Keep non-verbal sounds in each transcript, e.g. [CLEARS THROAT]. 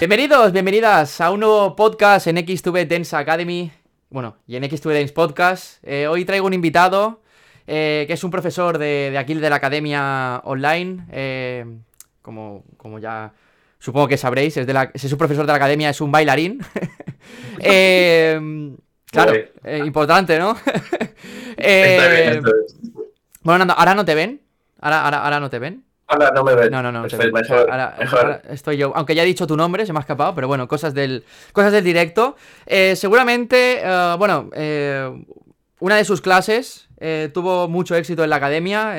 Bienvenidos, bienvenidas a un nuevo podcast en X2B Dance Academy. Bueno, y en X2B Dance Podcast. Eh, hoy traigo un invitado eh, que es un profesor de, de aquí de la Academia Online. eh, como, como ya supongo que sabréis, es, de la, es un profesor de la Academia, es un bailarín. [LAUGHS] Eh, claro, eh, importante, ¿no? [LAUGHS] Está bien, entonces. bueno, Nando, ahora no te ven. Ahora, ahora, ahora no te ven. Ahora no me ven. No, no, no. ven. mejor, Ahora- mejor. ahora estoy yo. Aunque ya he dicho tu nombre, se me ha escapado, pero bueno, cosas del, cosas del directo. Eh, seguramente, eh, bueno, eh, una de sus clases eh, tuvo mucho éxito en la academia.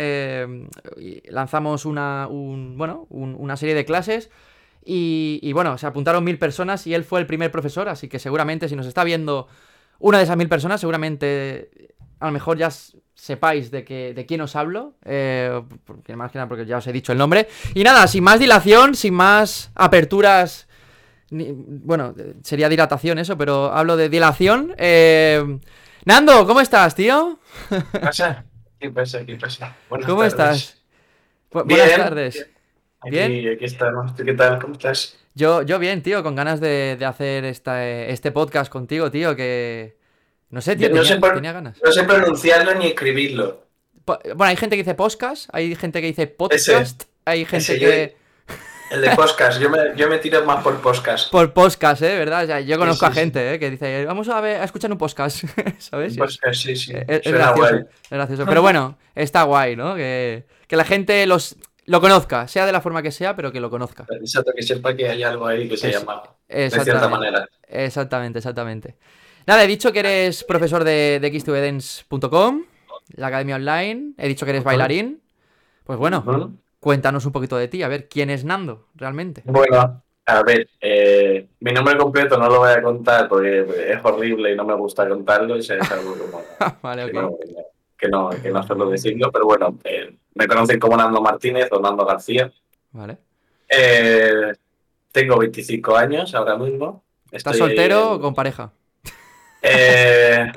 y lanzamos una, un- bueno, un- una serie de clases. Y, y bueno, se apuntaron mil personas y él fue el primer profesor, así que seguramente si nos está viendo una de esas mil personas, seguramente a lo mejor ya sepáis de, que, de quién os hablo, eh, porque más que nada porque ya os he dicho el nombre. Y nada, sin más dilación, sin más aperturas, ni- bueno, sería dilatación eso, pero hablo de dilación. eh, Nando, ¿cómo estás, tío? ¿Qué pasa? ¿Qué pasa? ¿Qué pasa? Buenas ¿Cómo tardes. estás? Bu- buenas tardes. Aquí, Bien. aquí estamos. ¿Tú qué tal? ¿Cómo estás? Yo, yo bien, tío, con ganas de, de hacer esta, eh, este podcast contigo, tío, que... No sé, tío, No sé por- tenía ganas. No sé pronunciarlo ni escribirlo. Bueno, hay gente que dice podcast, hay gente que dice podcast, hay gente ese que... El de podcast. Yo me, yo me tiro más por podcast. [LAUGHS] Por podcast, ¿eh? ¿Verdad? O sea, yo conozco sí, a gente, ¿eh? Que dice, vamos a, ver, a escuchar un podcast, [LAUGHS] ¿sabes? Podcast, sí, sí. Eh, Es, es gracioso, guay. es gracioso. Pero bueno, está guay, ¿no? Que, que la gente los, lo conozca, sea de la forma que sea, pero que lo conozca. Exacto, que sepa que hay algo ahí que se Es- llama de cierta manera. Exactamente, exactamente. Nada, he dicho que eres profesor de, de x2edens.com, la academia online. He dicho que eres bailarín. Pues bueno, cuéntanos un poquito de ti, a ver, ¿quién es Nando realmente? Bueno, a ver, eh, mi nombre completo no lo voy a contar porque es horrible y no me gusta contarlo. y Es algo como [LAUGHS] vale, que, no, que, no, que no suelo decirlo, pero bueno, eh, me conocen como Nando Martínez o Nando García. Vale. Eh, tengo 25 años ahora mismo. ¿Estás Estoy soltero o con pareja? Eh,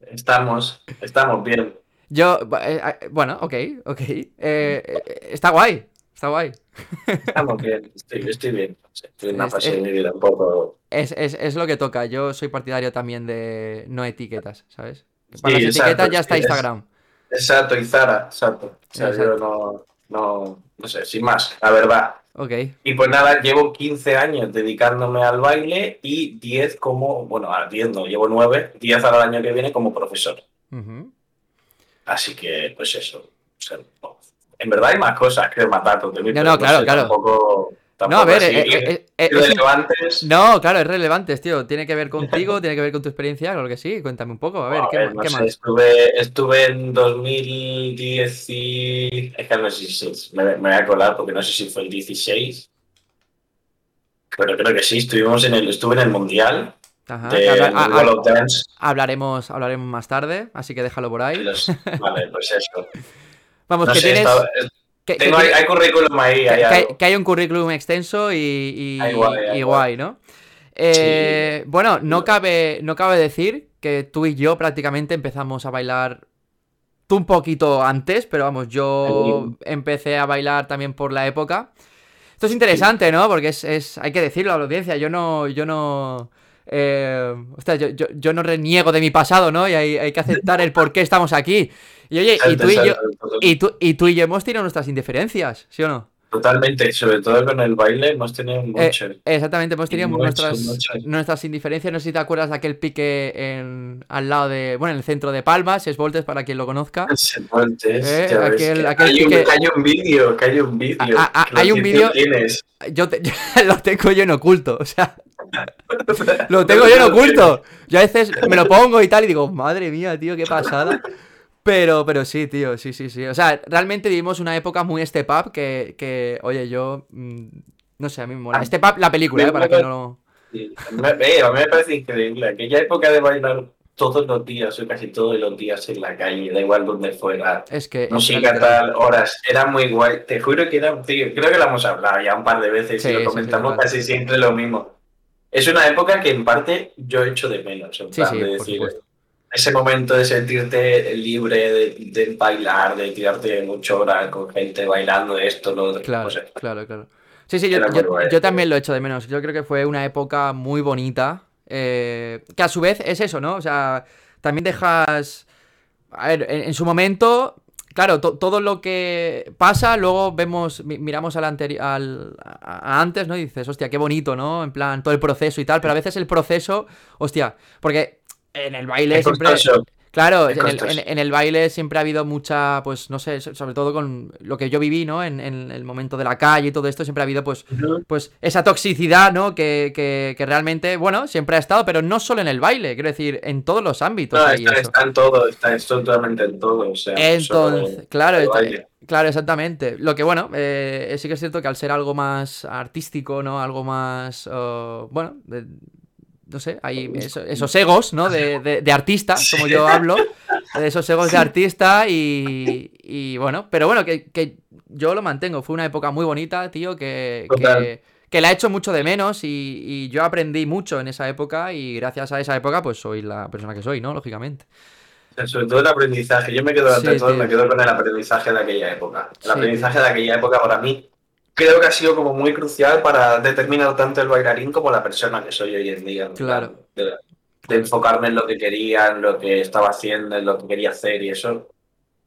estamos, estamos bien. Yo, eh, eh, bueno, ok, ok. Eh, eh, está guay, está guay. Estamos bien, estoy, estoy bien. Estoy en una Es- fase es- de mi vida un poco. Es, es, es lo que toca. Yo soy partidario también de no etiquetas, ¿sabes? Sí, Para las exacto, etiquetas ya está Instagram. Exacto, y Zara, exacto. O sea, Exacto. yo no, no, no sé, sin más, la verdad. Ok. Y pues nada, llevo 15 años dedicándome al baile y 10 como, bueno, a 10 no, llevo 9, 10 ahora el año que viene como profesor. Así que, pues eso. o sea, no. en verdad hay más cosas que matar de mí, No, no, claro, sé, claro. Tampoco, No, a ver, eh, eh, eh, es- no, claro, es relevante, tío. Tiene que ver contigo, [LAUGHS] tiene que ver con tu experiencia, claro que sí. Cuéntame un poco, a ver, A ¿qué, ver, no qué sé, más? Estuve, estuve en 2010 y... Es que no sé si me, me voy a colar porque no sé si fue el 16. Pero creo que sí, estuvimos en el, estuve en el Mundial Ajá, de World of Dance. hablaremos, hablaremos más tarde, así que déjalo por ahí. Los- vale, pues eso. [LAUGHS] Vamos, No que sé, tienes. estaba- que- hay, currículum ahí, que, hay que hay, algo. que hay un currículum extenso y, y, Ay, guay, ay, y guay. guay, ¿no? Eh, Bueno, no cabe, no cabe decir que tú y yo prácticamente empezamos a bailar. Tú un poquito antes, pero vamos, yo empecé a bailar también por la época. Esto es interesante, ¿no? Porque es, es- hay que decirlo a la audiencia. Yo no, yo no, eh, hostia, yo, yo, yo no reniego de mi pasado, ¿no? Y hay, hay que aceptar el por qué estamos aquí. Y oye, y tú y yo, y tú, y tú y yo hemos tenido nuestras indiferencias, ¿sí o no? Totalmente, sobre todo con el baile hemos tenido Eh, mucho. exactamente, hemos tenido Mucho, nuestras, mucho. nuestras indiferencias. No sé si te acuerdas de aquel pique en, al lado de. Bueno, en el centro de Palmas, es Voltes para quien lo conozca. Antes, Eh, ya ves aquel- que aquel hay, un, hay un vídeo, que hay un vídeo. Ah, ah, hay un. Yo, te- [LAUGHS] lo tengo yo en oculto, o sea, [LAUGHS] lo tengo yo en oculto. Yo a veces me lo pongo y tal y digo, madre mía, tío, qué pasada. Pero, pero sí, tío, sí, sí, sí. O sea, realmente vivimos una época muy step up que, que oye, yo. mm, no sé, a mí me mola. Step up, la película, ¿eh? Para que no lo. Sí, a mí me parece increíble. Aquella época de bailar todos los días, o casi todos los días en la calle, da igual donde fuera. Es que. es Música literal. tal, horas, era muy guay. Te juro que era, tío, creo que lo hemos hablado ya un par de veces Sí, y lo comentamos casi siempre lo mismo. Es una época que en parte yo echo de menos, en Sí, plan sí, de por decir, supuesto. Ese momento de sentirte libre de, de bailar, de tirarte mucho horas con gente bailando esto, lo otro. Claro, sé. claro, claro. Sí, sí, yo, yo- también lo echo de menos. Yo creo que fue una época muy bonita. eh, que a su vez es eso, ¿no? O sea, también dejas. A ver, en, en su momento. Claro, to- todo lo que pasa, luego vemos, mi- miramos al, anteri- al a- a antes, ¿no? Y dices, hostia, qué bonito, ¿no? En plan, todo el proceso y tal, pero a veces el proceso, hostia, porque en el baile Es siempre... costoso. Claro, en el, costoso. en- en el baile siempre ha habido mucha, pues no sé, so- sobre todo con lo que yo viví, ¿no? En, en el momento de la calle y todo esto, siempre ha habido, pues, pues esa toxicidad, ¿no? Que, que, que realmente, bueno, siempre ha estado, pero no solo en el baile, quiero decir, en todos los ámbitos. No, está, está en todo, está totalmente en todo. O sea, Entonces, solo- claro, solo está- baile. claro, exactamente. Lo que bueno, eh, sí que es cierto que al ser algo más artístico, ¿no? Algo más, oh, bueno, de- no sé, hay eso- esos egos, ¿no? De, [LAUGHS] de- de artista, como yo hablo, de esos egos de artista y, y bueno, pero bueno, que, que yo lo mantengo. Fue una época muy bonita, tío, que, que, que la he hecho mucho de menos y, y yo aprendí mucho en esa época y gracias a esa época pues soy la persona que soy, ¿no? Lógicamente. Sobre todo el aprendizaje. Yo me quedo, Sí, todo, me quedo con el aprendizaje de aquella época. El Sí, aprendizaje de aquella época para mí creo que ha sido como muy crucial para determinar tanto el bailarín como la persona que soy hoy en día. Claro. De, de enfocarme en lo que quería, en lo que estaba haciendo, en lo que quería hacer y eso.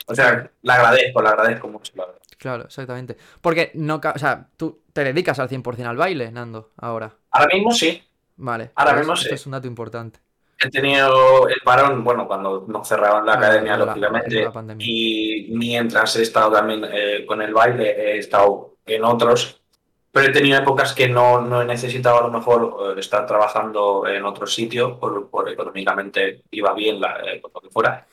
O sea, la agradezco, la agradezco mucho. la verdad. Claro, exactamente. Porque no, o sea, tú te dedicas al 100% al baile, Nando, ahora. Ahora mismo sí. Vale. Ahora mismo Esto sí. es un dato importante. He tenido el parón, bueno, cuando nos cerraban la academia, la- lógicamente, la y mientras he estado también eh, con el baile, he estado en otros, pero he tenido épocas que no, no he necesitado a lo mejor eh, estar trabajando en otro sitio, por, por económicamente iba bien, la, eh, lo que fuera.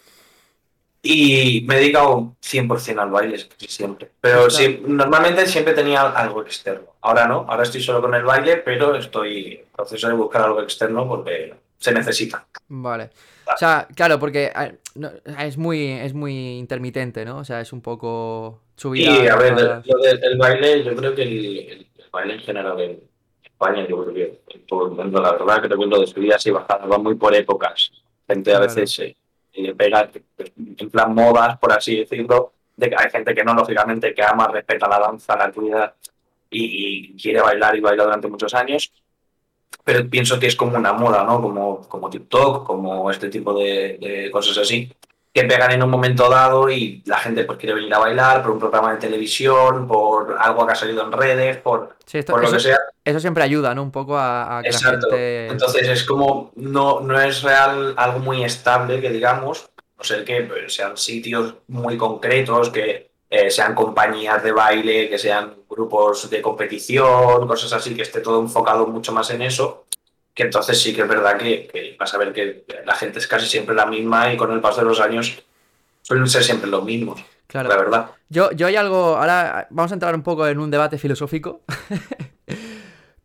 Y me he dedicado 100% al baile, siempre. Pero sí, normalmente siempre tenía algo externo. Ahora no, ahora estoy solo con el baile, pero estoy en proceso de buscar algo externo porque se necesita. Vale. O sea, claro, porque a- no, es muy, es muy intermitente, ¿no? O sea, es un poco. Y a ver, bajadas. lo del el baile, yo creo que el, el- el baile en general en España, yo creo que en todo el mundo, la verdad, creo que lo de subidas y bajadas va muy por épocas. Gente a veces se le pega, en plan modas, por así decirlo, de que hay gente que no, lógicamente, que ama, respeta la danza, la cuida y, y quiere bailar y baila durante muchos años. Pero pienso que es como una moda, ¿no? Como, como TikTok, como este tipo de, de cosas así que pegan en un momento dado y la gente pues quiere venir a bailar por un programa de televisión, por algo que ha salido en redes, por, Sí, esto- por lo eso, que sea. eso siempre ayuda, ¿no? Un poco a, a que Exacto. la gente. Entonces es como, no, no es real algo muy estable que digamos, no sé que pues, sean sitios muy concretos, que eh, sean compañías de baile, que sean grupos de competición, cosas así, que esté todo enfocado mucho más en eso. Que entonces sí que es verdad que, que vas a ver que la gente es casi siempre la misma y con el paso de los años suelen ser siempre los mismos, Claro. la verdad. Yo, yo hay algo. Ahora vamos a entrar un poco en un debate filosófico. [LAUGHS]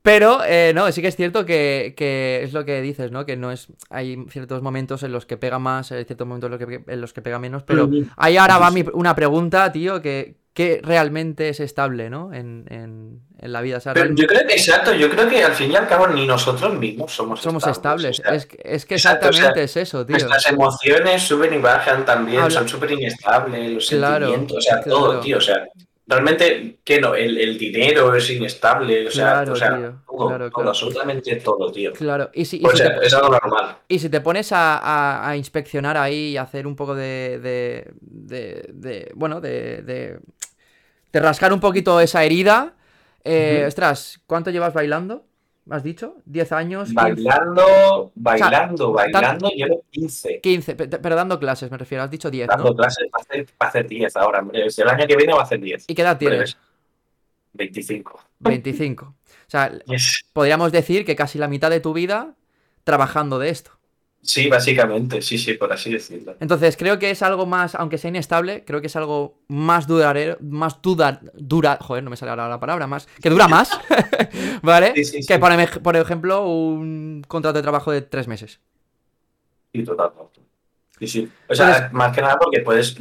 Pero, eh, no, sí que es cierto que, que es lo que dices, ¿no? Que no es. Hay ciertos momentos en los que pega más, hay ciertos momentos en los que, en los que pega menos. Pero ahí ahora va mi- una pregunta, tío, que, que realmente es estable, ¿no? En, en, en la vida. O sea, Pero yo creo que, exacto, yo creo que al fin y al cabo ni nosotros mismos somos, somos estables. o sea, es, que- es que exacto, o sea, exactamente es eso, tío. Nuestras emociones suben y bajan también, Habla- son súper inestables, los Claro, sentimientos, o sea, claro. todo, tío, o sea, realmente, ¿qué no? El, el dinero es inestable, o sea, Claro, o sea tío, todo, claro, todo, claro. absolutamente todo, tío. Claro. Y si, y O si sea, te- es algo normal. Y si te pones a, a- a inspeccionar ahí y hacer un poco de. de, de- de- bueno, de, de. rascar un poquito esa herida. eh. Ostras, ¿cuánto llevas bailando? ¿Me has dicho? ¿10 años? 15? Bailando, bailando, bailando, llevo 15. 15, pe- pero dando clases, me refiero. Has dicho 10, Dando ¿no? clases, va a hacer, va a hacer 10 ahora, hombre. El año que viene va a hacer 10. ¿Y qué edad tienes? Breves. 25. 25. O sea, Yes. podríamos decir que casi la mitad de tu vida trabajando de esto. Sí, básicamente, sí, sí, por así decirlo. Entonces, creo que es algo más, aunque sea inestable, creo que es algo más duradero, más dura, dura, joder, no me sale ahora la palabra, más, que dura más, [LAUGHS] [LAUGHS] ¿vale? Sí, sí, sí. Que por, ej- por ejemplo, un contrato de trabajo de tres meses. Sí, totalmente. Sí, sí. O sea, Entonces- más que nada porque puedes,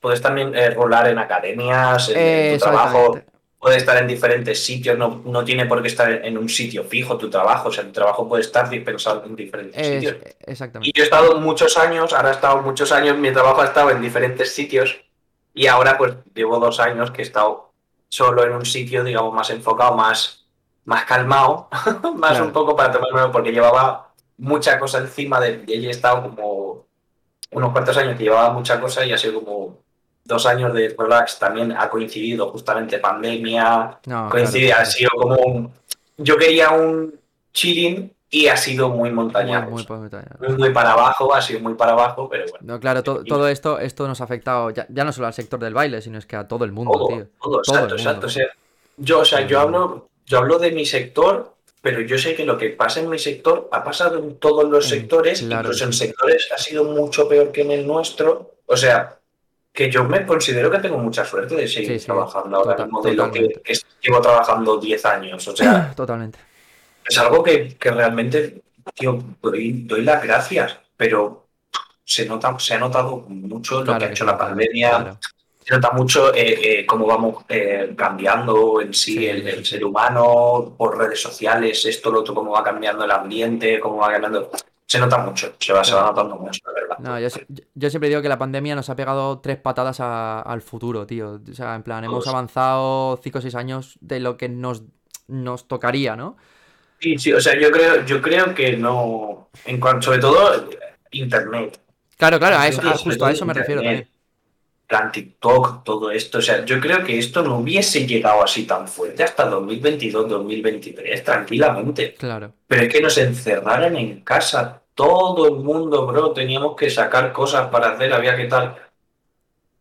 puedes también eh, rolar en academias, en, en tu trabajo. Puede estar en diferentes sitios, no, no tiene por qué estar en un sitio fijo tu trabajo, o sea, tu trabajo puede estar dispensado en diferentes Es- sitios. exactamente. Y yo he estado muchos años, ahora he estado muchos años, mi trabajo ha estado en diferentes sitios y ahora pues llevo dos años que he estado solo en un sitio, digamos, más enfocado, más, más calmado, [LAUGHS] más Claro. un poco para tomármelo porque llevaba mucha cosa encima de y he estado como unos cuantos años que llevaba mucha cosa y ha sido como dos años de relax, también ha coincidido justamente pandemia, No, coincide, claro, ha sido como un... Yo quería un chilling y ha sido muy montaña muy, muy. Muy, muy para abajo, ha sido muy para abajo, pero bueno. No, claro, to- todo esto, esto nos ha afectado ya, ya no solo al sector del baile, sino es que a todo el mundo, Todo, tío. todo, Todo exacto, el exacto. O sea, yo, o sea, yo hablo, yo hablo de mi sector, pero yo sé que lo que pasa en mi sector ha pasado en todos los En- sectores, claro incluso en sí. sectores ha sido mucho peor que en el nuestro. O sea, que yo me considero que tengo mucha suerte de seguir Sí, sí, trabajando ahora mismo de lo que, llevo trabajando 10 años. O sea, [CLEARS THROAT] Totalmente. es algo que, que realmente, tío, doy, doy las gracias, pero se nota, se ha notado mucho lo Claro que ha hecho la pandemia, claro. se nota mucho eh, eh, cómo vamos eh, cambiando en sí, Sí. el, el ser humano por redes sociales, esto, lo otro, cómo va cambiando el ambiente, cómo va cambiando. Se nota mucho, se va, se va notando mucho, la verdad. No, yo, si- yo- yo siempre digo que la pandemia nos ha pegado tres patadas a- al futuro, tío. O sea, en plan, hemos Todos. avanzado 5 o 6 años de lo que nos, nos tocaría, ¿no? Sí, sí, o sea, yo creo, yo creo que no, en cuanto, sobre todo, Internet. Claro, claro, a eso, a- justo a eso me refiero también. Plan TikTok, todo esto. O sea, yo creo que esto no hubiese llegado así tan fuerte hasta 2022, 2023, tranquilamente. Claro. Pero es que nos encerraran en casa. Todo el mundo, bro, teníamos que sacar cosas para hacer, había que tal.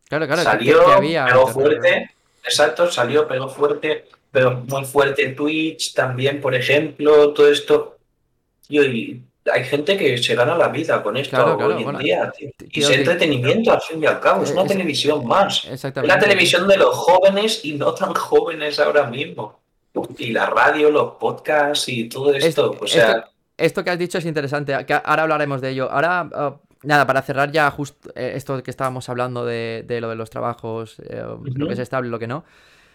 Claro, claro, salió, que había pegó fuerte. Exacto, salió, pegó fuerte, pero muy fuerte Twitch también, por ejemplo, todo esto. Y hay gente que se gana la vida con esto Claro, claro, hoy en bueno, día, tío. Y es entretenimiento al fin y al cabo, es una Es- televisión más. ¿no? Es Exactamente. la televisión de los jóvenes y no tan jóvenes ahora mismo. Y la radio, los podcasts y todo esto. Esto- o sea, esto- Esto que has dicho es interesante, que ahora hablaremos de ello. Ahora, ah, nada, para cerrar ya justo esto que estábamos hablando de, de lo de los trabajos, eh, lo que es estable y lo que no.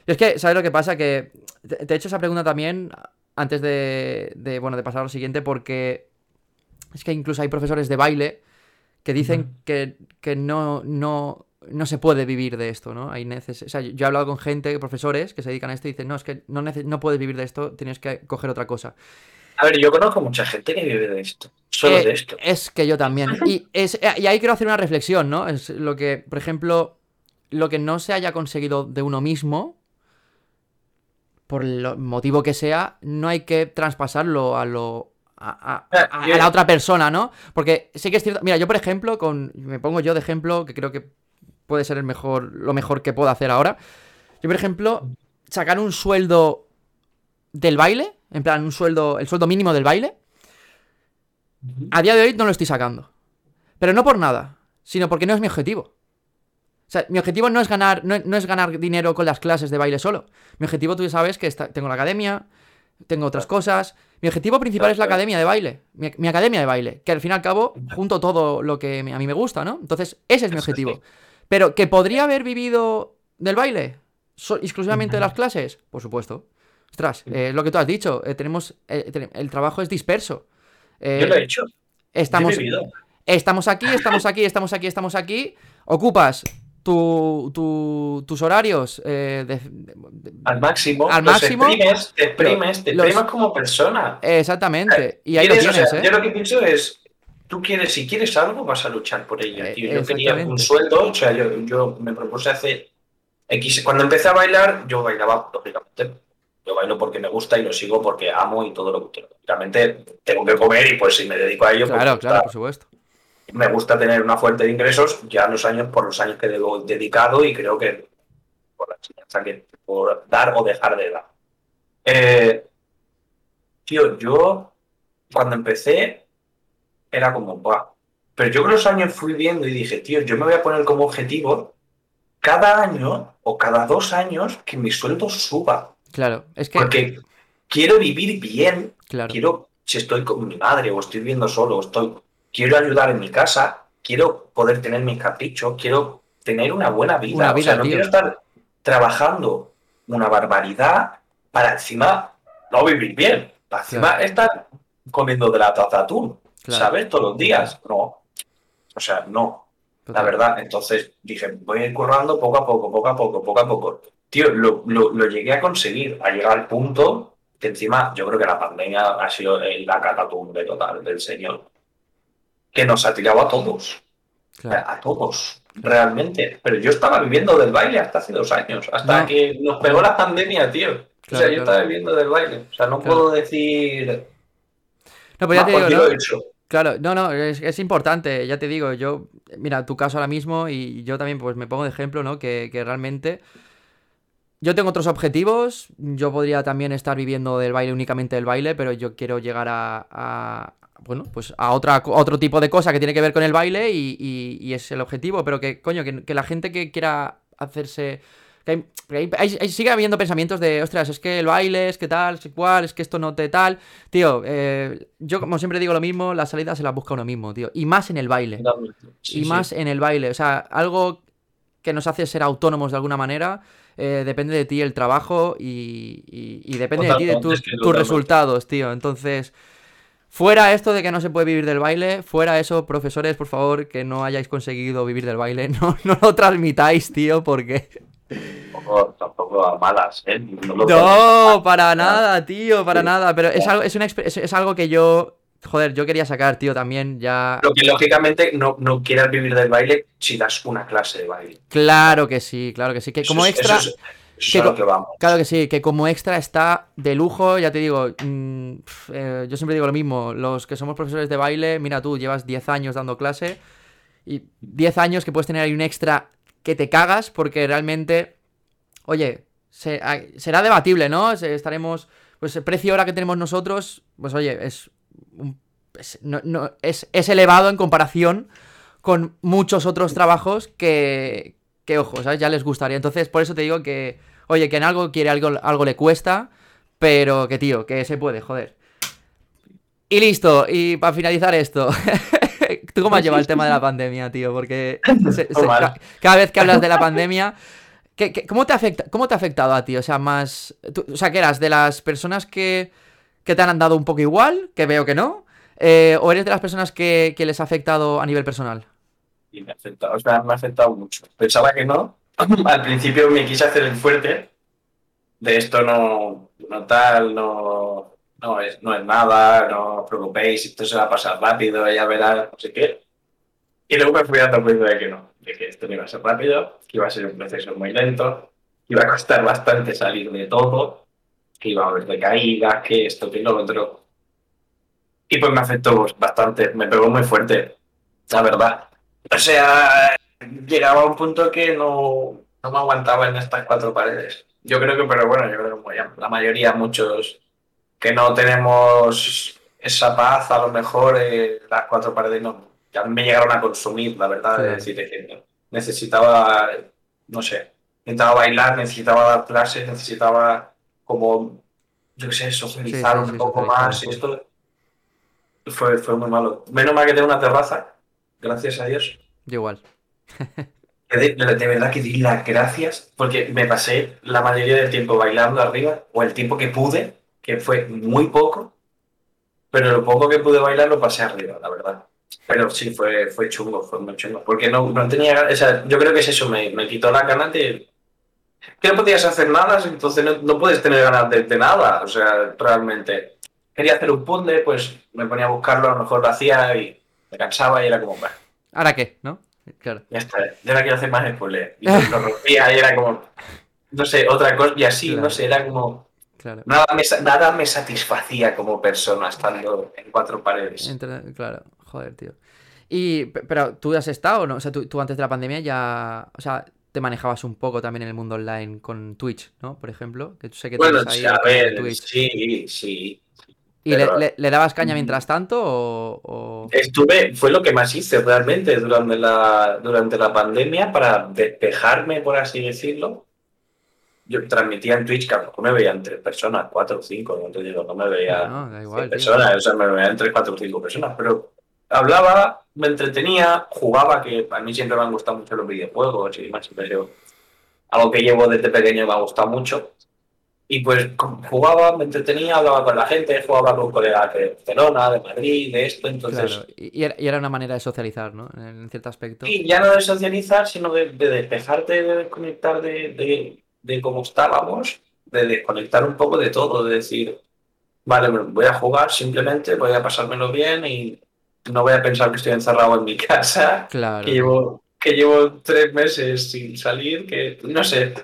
Y es que, ¿sabes lo que pasa? Que te, te he hecho esa pregunta también antes de, de, bueno, de pasar a lo siguiente, porque es que incluso hay profesores de baile que dicen que, que no, no, no se puede vivir de esto, ¿no? Hay neces o sea, yo he hablado con gente, profesores, que se dedican a esto y dicen, no, es que no, no puedes vivir de esto, tienes que coger otra cosa. a ver, yo conozco mucha gente que vive de esto. Solo Eh, de esto. Es que yo también. Y, es, eh, y ahí quiero hacer una reflexión, ¿no? Es lo que, por ejemplo, lo que no se haya conseguido de uno mismo, por el motivo que sea, no hay que traspasarlo a lo. A, a- la otra persona, ¿no? Porque sí que es cierto. Mira, yo, por ejemplo, con. Me pongo yo de ejemplo, que creo que puede ser el mejor. lo mejor que puedo hacer ahora. Yo, por ejemplo, sacar un sueldo del baile. En plan, un sueldo. El sueldo mínimo del baile. A día de hoy no lo estoy sacando. Pero no por nada, sino porque no es mi objetivo. O sea, mi objetivo no es ganar, no, no es ganar dinero con las clases de baile solo. Mi objetivo, tú ya sabes, que está- tengo la academia, tengo otras cosas. Mi objetivo principal es la academia de baile. Mi, mi academia de baile. Que al fin y al cabo, junto todo lo que a mí me gusta, ¿no? Entonces, ese es mi objetivo. Pero, ¿que podría haber vivido del baile? So- exclusivamente de las clases? Por supuesto. Ostras, eh, es lo que tú has dicho. eh, tenemos. eh, el trabajo es disperso. Eh, Yo lo he hecho. Estamos, he estamos aquí, estamos aquí, estamos aquí, estamos aquí. Ocupas tu- tu- tus horarios eh, de- de- de- Al máximo. Al los máximo, exprimes, te exprimes, te los- exprimes como persona. Exactamente. Y ahí lo o sea, ¿eh? Yo lo que pienso es, tú quieres, si quieres algo, vas a luchar por ello, Eh, tío. Yo quería un sueldo, o sea, yo, yo me propuse hace X. Cuando empecé a bailar, yo bailaba, lógicamente. Yo bailo porque me gusta y lo sigo porque amo y todo lo que quiero. Lógicamente tengo que comer y pues si me dedico a ello, pues, Claro, claro, por supuesto. Me gusta tener una fuente de ingresos ya los años por los años que debo dedicado y creo que por la enseñanza que por dar o dejar de dar. Eh, tío, yo cuando empecé era como, "Buah". Pero yo con los años fui viendo y dije, tío, yo me voy a poner como objetivo cada año o cada dos años que mi sueldo suba. Claro, es que. Porque quiero vivir bien Claro. quiero, si estoy con mi madre o estoy viviendo solo, o estoy, quiero ayudar en mi casa, quiero poder tener mis caprichos, quiero tener una buena vida. Una o sea, no tío. quiero estar trabajando una barbaridad para encima no vivir bien. Para encima estar comiendo de la taza atún, ¿sabes? Todos los días. No. O sea, no. La verdad. Entonces dije, voy a ir currando poco a poco, poco a poco, poco a poco. Tío, lo, lo llegué a conseguir, a llegar al punto que encima yo creo que la pandemia ha sido la catatumbe total del señor. Que nos ha tirado a todos. A todos, realmente. Pero yo estaba viviendo del baile hasta hace dos años, hasta que nos pegó la pandemia, tío. o sea, yo estaba viviendo del baile. O sea, no puedo decir. No, pues ya te digo, ¿no? Claro, no, no, es, importante, ya te digo, yo, mira, tu caso ahora mismo y yo también pues me pongo de ejemplo, ¿no? Que, que realmente yo tengo otros objetivos. Yo podría también estar viviendo del baile, únicamente del baile, pero yo quiero llegar a, bueno, pues a otra, otro tipo de cosa que tiene que ver con el baile y, es el objetivo. Pero que, coño, que, la gente que quiera hacerse. Que sigue habiendo pensamientos de, ostras, es que el baile, es que tal, es cual, es que esto no te tal. Tío, eh, yo como siempre digo lo mismo, la salida se la busca uno mismo, tío. Y más en el baile. y más en el baile. O sea, algo que nos hace ser autónomos de alguna manera eh, depende de ti el trabajo y, depende de ti de tus, resultados, tío. Entonces, fuera esto de que no se puede vivir del baile, fuera eso, profesores, por favor, que no hayáis conseguido vivir del baile, [LAUGHS] no, no lo transmitáis, tío, porque... Tampoco, a malas, ¿eh? No, para nada, tío, para nada. Pero es algo, es, es algo que yo Joder, yo quería sacar, tío, también ya. Lo que lógicamente no, no quieras vivir del baile si das una clase de baile. Claro que sí, claro que sí. Que como extra. Claro que sí, que como extra está de lujo, ya te digo, mm, eh, yo siempre digo lo mismo, los que somos profesores de baile, mira tú, llevas 10 años dando clase y 10 años que puedes tener ahí un extra que te cagas porque realmente, oye, será debatible, ¿no? Estaremos, pues el precio ahora que tenemos nosotros, pues oye, es es, no, es, elevado en comparación con muchos otros trabajos que, que, ojo, ¿sabes? Ya les gustaría. Entonces, por eso te digo que, oye, que en algo quiere algo, algo le cuesta, pero que, tío, que se puede, joder. Y listo, y para finalizar esto, [LAUGHS] ¿tú cómo has llevado el tema de la pandemia, tío? Porque cada vez que hablas de la pandemia, cómo, te afecta, ¿cómo te ha afectado a ti? O sea, más... o sea, que eras de las personas que que te han dado un poco igual, que veo que no, eh, o eres de las personas que, les ha afectado a nivel personal? Y me ha afectado, o sea, me ha afectado mucho. Pensaba que no. [LAUGHS] Al principio me quise hacer el fuerte. De esto no, no tal, no, no, es, no es nada, no os preocupéis, esto se va a pasar rápido, ya verás, no sé qué. Y luego me fui dando cuenta de que no, de que esto no iba a ser rápido, que iba a ser un proceso muy lento, que iba a costar bastante salir de todo que iba a haber recaídas, que esto, que lo otro. Y pues me afectó bastante, me pegó muy fuerte, la verdad. O sea, llegaba a un punto que no, no me aguantaba en estas cuatro paredes. Yo creo que, pero bueno, yo creo que la mayoría, muchos que no tenemos esa paz, a lo mejor eh, las cuatro paredes no, ya me llegaron a consumir, la verdad, de decir, necesitaba, no sé, necesitaba bailar, necesitaba dar clases, necesitaba como, yo qué sé, socializar un poco más y esto fue, fue muy malo. Menos mal que tengo una terraza, gracias a Dios. igual. De, verdad que di las gracias porque me pasé la mayoría del tiempo bailando arriba, o el tiempo que pude, que fue muy poco, pero lo poco que pude bailar lo pasé arriba, la verdad. Pero sí, fue, fue chungo, fue muy chungo. Porque no, no tenía. O sea, yo creo que es eso, me, me quitó la gana de, que no podías hacer nada, entonces no, puedes tener ganas de, nada, o sea, realmente. Quería hacer un puzzle, pues me ponía a buscarlo, a lo mejor lo hacía y me cansaba y era como, bueno. ¿Ahora qué? ¿No? Claro. Ya está, ya no quiero hacer más puzzle. Y lo rompía y era como, no sé, otra cosa, y así, no sé, era como... Claro. Nada, me, nada me satisfacía como persona estando en cuatro paredes. claro, joder, tío. Y, pero tú has estado, ¿no? O sea, tú, tú, antes de la pandemia ya, o sea, te manejabas un poco también en el mundo online con Twitch, ¿no? Por ejemplo, que tú sé que bueno, ahí a ver, Twitch. sí, sí. ¿Y le, dabas caña mientras tanto o, Estuve, fue lo que más hice realmente durante la, durante la pandemia para despejarme, por así decirlo. Yo transmitía en Twitch, que me veían tres personas, cuatro o cinco, no te digo, no me veía no, igual, personas, o sea, me veían tres, cuatro o cinco personas, pero hablaba, me entretenía, jugaba, que a mí siempre me han gustado mucho los videojuegos y más, siempre algo que llevo desde pequeño me ha gustado mucho. Y pues jugaba, me entretenía, hablaba con la gente, jugaba con colegas de Barcelona, de Madrid, de esto, entonces... Claro, y, era, una manera de socializar, ¿no? En, cierto aspecto. Y ya no de socializar, sino de, de despejarte, de desconectar de, de, de cómo estábamos, de desconectar un poco de todo, de decir, vale, voy a jugar simplemente, voy a pasármelo bien y no voy a pensar que estoy encerrado en mi casa, Claro. que llevo, que llevo tres meses sin salir, que no sé.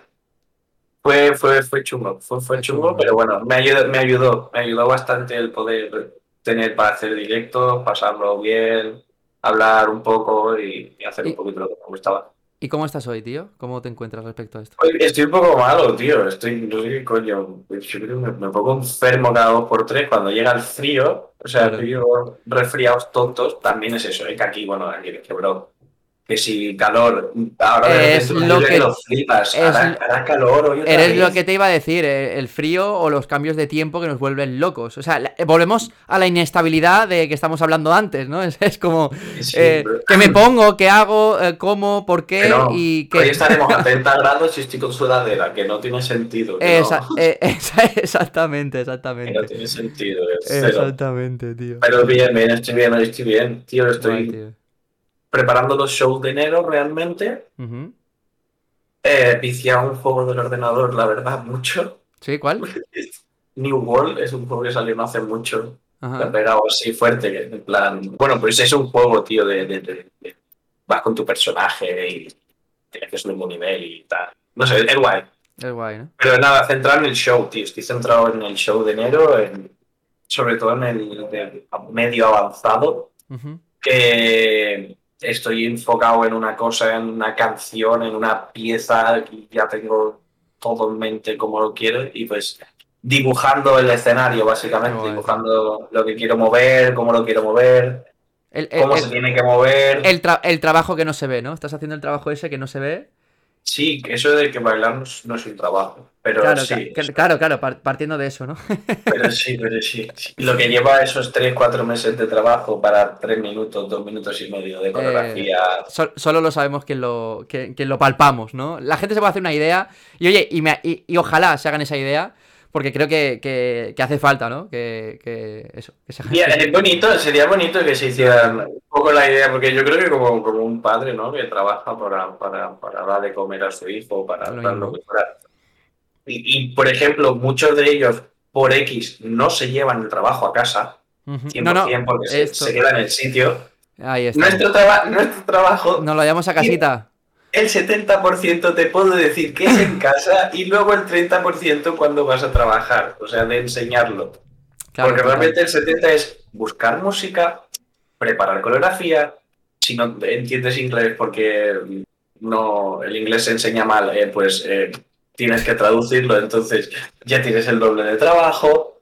Fue, fue, fue chungo, fue, fue chungo, pero bueno, me ayudó, me ayudó, me ayudó bastante el poder tener para hacer directos, pasarlo bien, hablar un poco y, y hacer Y- un poquito lo que me gustaba. ¿Y cómo estás hoy, tío? ¿Cómo te encuentras respecto a esto? Estoy un poco malo, tío. Estoy, no sé qué coño. Yo creo que me, me pongo enfermo cada dos por tres cuando llega el frío. O sea, Claro. frío, resfriados tontos. También es eso, ¿eh? que aquí, bueno, aquí que, bro. Que si calor, ahora Es lo que- lo flipas. es- hará, hará calor hoy Eres vez. lo que te iba a decir, eh, el frío o los cambios de tiempo que nos vuelven locos. O sea, eh, volvemos a la inestabilidad de que estamos hablando antes, ¿no? [LAUGHS] Es, es como, Sí, eh. ¿qué me pongo? ¿Qué hago? ¿Cómo? ¿Por qué? Que no, y Hoy qué... estaremos a [LAUGHS] 30 grados y estoy con sudadera, que no tiene sentido. Que, Esa- no, eh, [LAUGHS] esa- exactamente, que no exactamente. tiene sentido. Exactamente, tío. Pero bien, bien, estoy bien, estoy bien. Tío, estoy tío. Preparando los shows de enero realmente. Ujú. Eh, viciado un juego del ordenador, la verdad, mucho. ¿Sí? ¿Cuál? [LAUGHS] New World es un juego que salió no hace mucho. Me ha Ajá. pegado así fuerte, en plan. Bueno, pues es un juego, tío, de, de- de- de- vas con tu personaje y tienes que subir un nivel y tal. No sé, es guay. Es guay, ¿no? Pero nada, centrado en el show, tío. Estoy centrado en el show de enero, en- sobre todo en el medio avanzado, que estoy enfocado en una cosa, en una canción, en una pieza, y ya tengo todo en mente como lo quiero, y pues dibujando el escenario, básicamente, dibujando lo que quiero mover, cómo lo quiero mover, El, el- cómo el- se tiene que mover. el tra- el trabajo que no se ve, ¿no? Estás haciendo el trabajo ese que no se ve. Sí, eso de que bailar no es, no es un trabajo, pero Claro, sí, ca- claro, claro, par- partiendo de eso, ¿no? [LAUGHS] pero sí, pero sí, sí. Lo que lleva esos 3, 4 meses de trabajo para 3 minutos, 2 minutos y medio de coreografía. Sol- solo lo sabemos quien lo, quien, quien lo palpamos, ¿no? La gente se puede hacer una idea y oye, y, me- y- y ojalá se hagan esa idea, porque creo que, que- que hace falta, ¿no? Que, que eso, se Sería, es bonito, sería bonito que se hicieran un poco la idea, porque yo creo que como, como un padre, ¿no? Que trabaja para, para, para dar de comer a su hijo, para, Lo lo que fuera. Y, y, por ejemplo, muchos de ellos, por X, no se llevan el trabajo a casa, Ujú. 100%, No, no, porque se, esto- se queda en el sitio. ahí está. Nuestro, traba- nuestro trabajo, Nos lo llevamos a casita. El 70% te puedo decir que es en [LAUGHS] casa y luego el 30% cuando vas a trabajar, o sea, de enseñarlo. Claro, Porque realmente el 70 es buscar música, preparar coreografía. Si no entiendes inglés porque no el inglés se enseña mal, eh, pues eh, tienes que traducirlo, entonces ya tienes el doble de trabajo.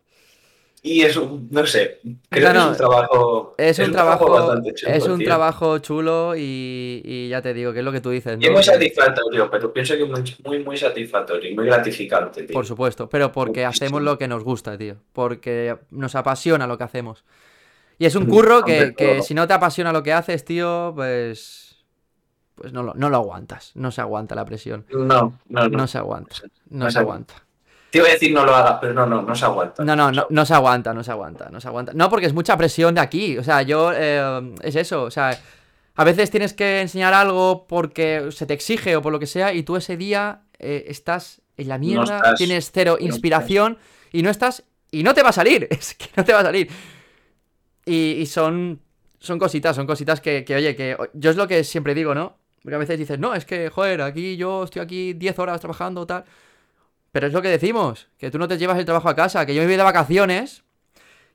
Y es un, no sé, creo No, que es no, un trabajo. Es un trabajo, bastante chulo, es un tío. trabajo chulo y, y ya te digo, que es lo que tú dices, Y es ¿no? muy satisfactorio, pero pienso que muy, muy, muy satisfactorio y muy gratificante, tío. Por supuesto, pero porque Muchísimo. hacemos lo que nos gusta, tío. Porque nos apasiona lo que hacemos. Y es un Mm, curro que, que si no te apasiona lo que haces, tío, pues. Pues no lo, no lo aguantas. No se aguanta la presión. No, no, no. No se aguanta. No No se aguanta. Te iba a decir no lo hagas, pero no, no, no se aguanta. No, no, no, no se aguanta, no se aguanta, no se aguanta. No, porque es mucha presión de aquí. O sea, yo. eh, es eso. O sea, a veces tienes que enseñar algo porque se te exige o por lo que sea, y tú ese día eh, estás en la mierda, estás- tienes cero no inspiración y no estás. Y no te va a salir. [LAUGHS] Es que no te va a salir. Y, y son. Son cositas, son cositas que, que, oye, que yo es lo que siempre digo, ¿no? Porque a veces dices, no, es que, joder, aquí yo estoy aquí 10 horas trabajando, tal. Pero es lo que decimos, que tú no te llevas el trabajo a casa, que yo me voy de vacaciones